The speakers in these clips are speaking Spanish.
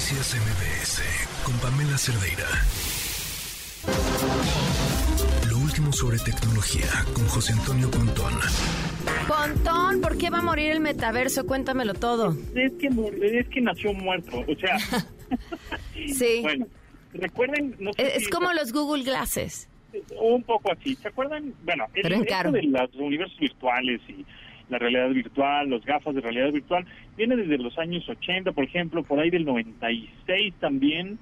Noticias MBS con Pamela Cerdeira. Lo último sobre tecnología con José Antonio Pontón. Pontón, ¿por qué va a morir el metaverso? Cuéntamelo todo. Es que, es que nació muerto, o sea. sí. Bueno, recuerden. No sé es, como los Google Glasses. Un poco así. ¿Se acuerdan? Bueno, el, Pero de los universos virtuales y la realidad virtual, los gafas de realidad virtual, viene desde los años 80, por ejemplo, por ahí del 96 también.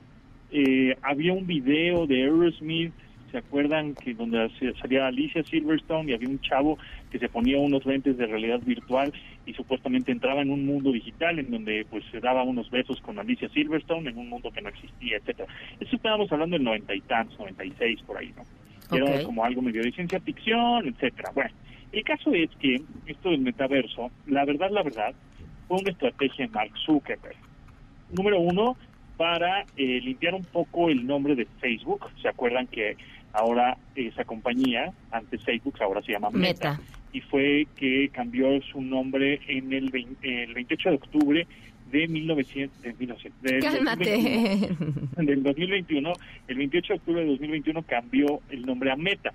Eh, había un video de Aerosmith ¿Se acuerdan que donde salía Alicia Silverstone y había un chavo que se ponía unos lentes de realidad virtual y supuestamente entraba en un mundo digital en donde pues se daba unos besos con Alicia Silverstone en un mundo que no existía, etcétera? Eso estábamos hablando en noventa y tantos, 96 por ahí, ¿no? Era como algo medio de ciencia ficción, etcétera. Bueno, el caso es que esto del metaverso, la verdad, la verdad, fue una estrategia de Mark Zuckerberg. Número uno, para eh, limpiar un poco el nombre de Facebook. ¿Se acuerdan que ahora esa compañía, antes Facebook, ahora se llama Meta? Y fue que cambió su nombre en el, el 28 de octubre de 1900, de 1900 Cálmate. 2021, del 2021, el 28 de octubre de 2021 cambió el nombre a Meta.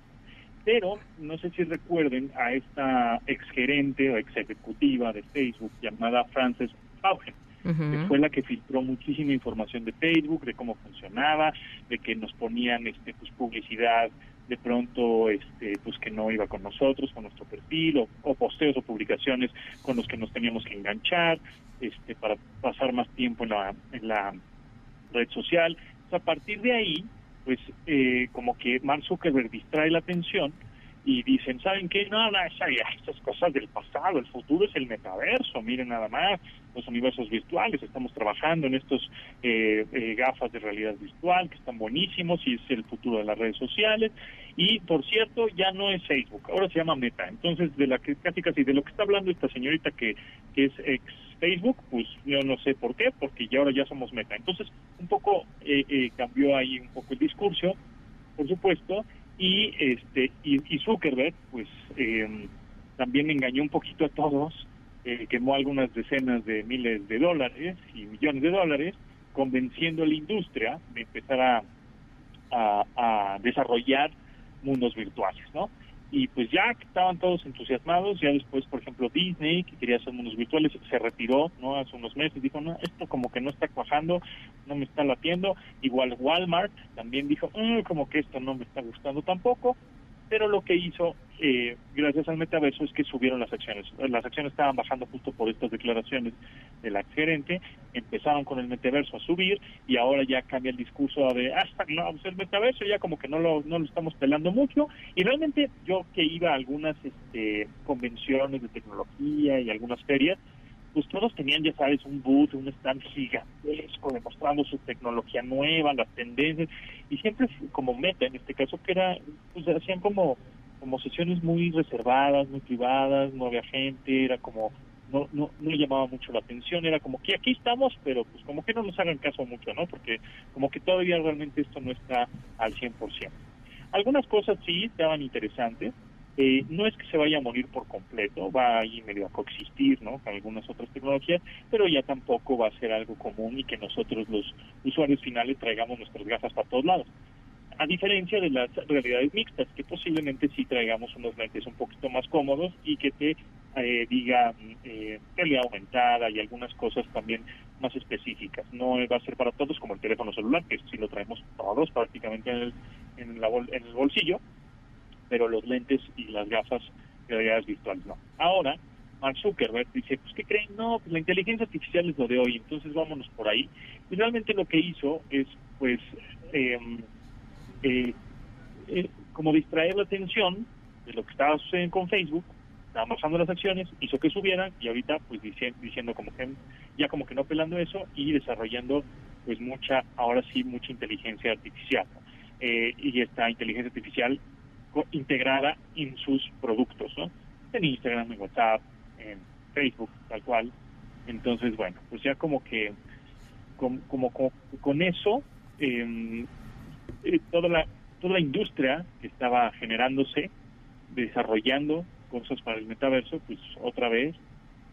Pero no sé si recuerden a esta exgerente o ex ejecutiva de Facebook llamada Frances Haugen que fue la que filtró muchísima información de Facebook, de cómo funcionaba, de que nos ponían este pues publicidad de pronto este pues que no iba con nosotros, con nuestro perfil, o, posteos o publicaciones con los que nos teníamos que enganchar, este para pasar más tiempo en la, en la red social. a partir de ahí, pues eh, como que Mark Zuckerberg distrae la atención y dicen, ¿saben qué? No, no, esas cosas del pasado, el futuro es el metaverso, miren nada más, los universos virtuales, estamos trabajando en estos eh, eh, gafas de realidad virtual que están buenísimos y es el futuro de las redes sociales. Y por cierto, ya no es Facebook, ahora se llama Meta. Entonces, de la que casi casi de lo que está hablando esta señorita que es ex Facebook, pues yo no sé por qué, porque ya ahora ya somos Meta. Entonces, un poco eh, cambió ahí un poco el discurso, por supuesto, y este y, Zuckerberg pues eh, también engañó un poquito a todos eh, quemó algunas decenas de miles de dólares y millones de dólares convenciendo a la industria de empezar a, a desarrollar mundos virtuales no y pues ya estaban todos entusiasmados, ya después, por ejemplo, Disney, que quería hacer mundos virtuales, se retiró, ¿no? Hace unos meses, dijo, no, esto como que no está cuajando, no me está latiendo, igual Walmart también dijo, mm, como que esto no me está gustando tampoco, pero lo que hizo, eh, gracias al metaverso, es que subieron las acciones. Las acciones estaban bajando justo por estas declaraciones de la gerente, empezaron con el metaverso a subir y ahora ya cambia el discurso de, hasta no, pues el metaverso ya como que no lo, no lo estamos pelando mucho. Y realmente yo que iba a algunas este, convenciones de tecnología y algunas ferias, pues todos tenían, ya sabes, un boot, un stand gigantesco demostrando su tecnología nueva, las tendencias, y siempre como meta, en este caso, que era, pues hacían como, como sesiones muy reservadas, muy privadas, no había gente, era como, no, no, no llamaba mucho la atención, era como que aquí estamos, pero pues como que no nos hagan caso mucho, ¿no? Porque como que todavía realmente esto no está al 100%. Algunas cosas sí estaban interesantes, eh, no es que se vaya a morir por completo, va ahí medio a coexistir ¿no? con algunas otras tecnologías, pero ya tampoco va a ser algo común y que nosotros los usuarios finales traigamos nuestras gafas para todos lados. A diferencia de las realidades mixtas, que posiblemente sí traigamos unos lentes un poquito más cómodos y que te eh, diga eh, realidad aumentada y algunas cosas también más específicas. No va a ser para todos como el teléfono celular, que sí lo traemos todos prácticamente en el, en, la en el bolsillo, pero los lentes y las gafas de realidad virtuales no. Ahora, Mark Zuckerberg dice, pues ¿qué creen? No, pues la inteligencia artificial es lo de hoy, entonces vámonos por ahí. Y realmente lo que hizo es, pues, em, eh, eh, como distraer la atención de lo que estaba sucediendo con Facebook, bajando las acciones, hizo que subieran y ahorita pues diciendo, diciendo como que ya como que no pelando eso y desarrollando pues mucha, ahora sí, mucha inteligencia artificial. Eh, y esta inteligencia artificial integrada en sus productos, ¿no? En Instagram, en WhatsApp, en Facebook, tal cual. Entonces, bueno, pues ya como que, como, como, con eso, em, eh, toda, la, toda la industria que estaba generándose, desarrollando cosas para el metaverso, pues otra vez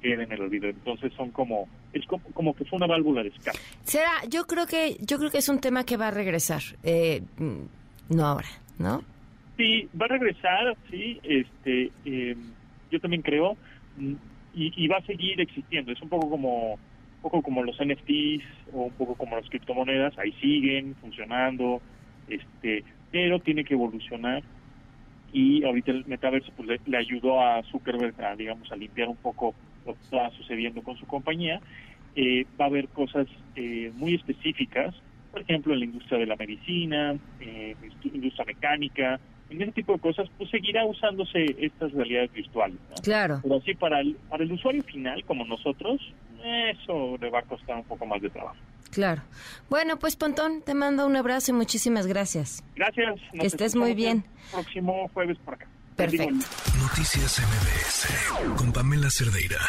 queda en el olvido. Entonces son como es como, que fue una válvula de escape. Será, yo creo que yo creo que es un tema que va a regresar, eh, mm, no ahora, ¿no? Sí, va a regresar, sí, este, eh, yo también creo, mm, y, va a seguir existiendo. Es un poco como un poco como los NFTs o un poco como las criptomonedas, ahí siguen funcionando, este, pero tiene que evolucionar y ahorita el metaverso pues, le, ayudó a Zuckerberg a digamos a limpiar un poco lo que está sucediendo con su compañía eh, va a haber cosas eh, muy específicas por ejemplo en la industria de la medicina eh, industria mecánica en ese tipo de cosas pues seguirá usándose estas realidades virtuales claro pero así para el para el usuario final como nosotros eso le va a costar un poco más de trabajo Claro. Bueno, pues Pontón, te mando un abrazo y muchísimas gracias. Gracias. que estés muy bien. próximo jueves por acá. Perfecto. Noticias MBS con Pamela Cerdeira.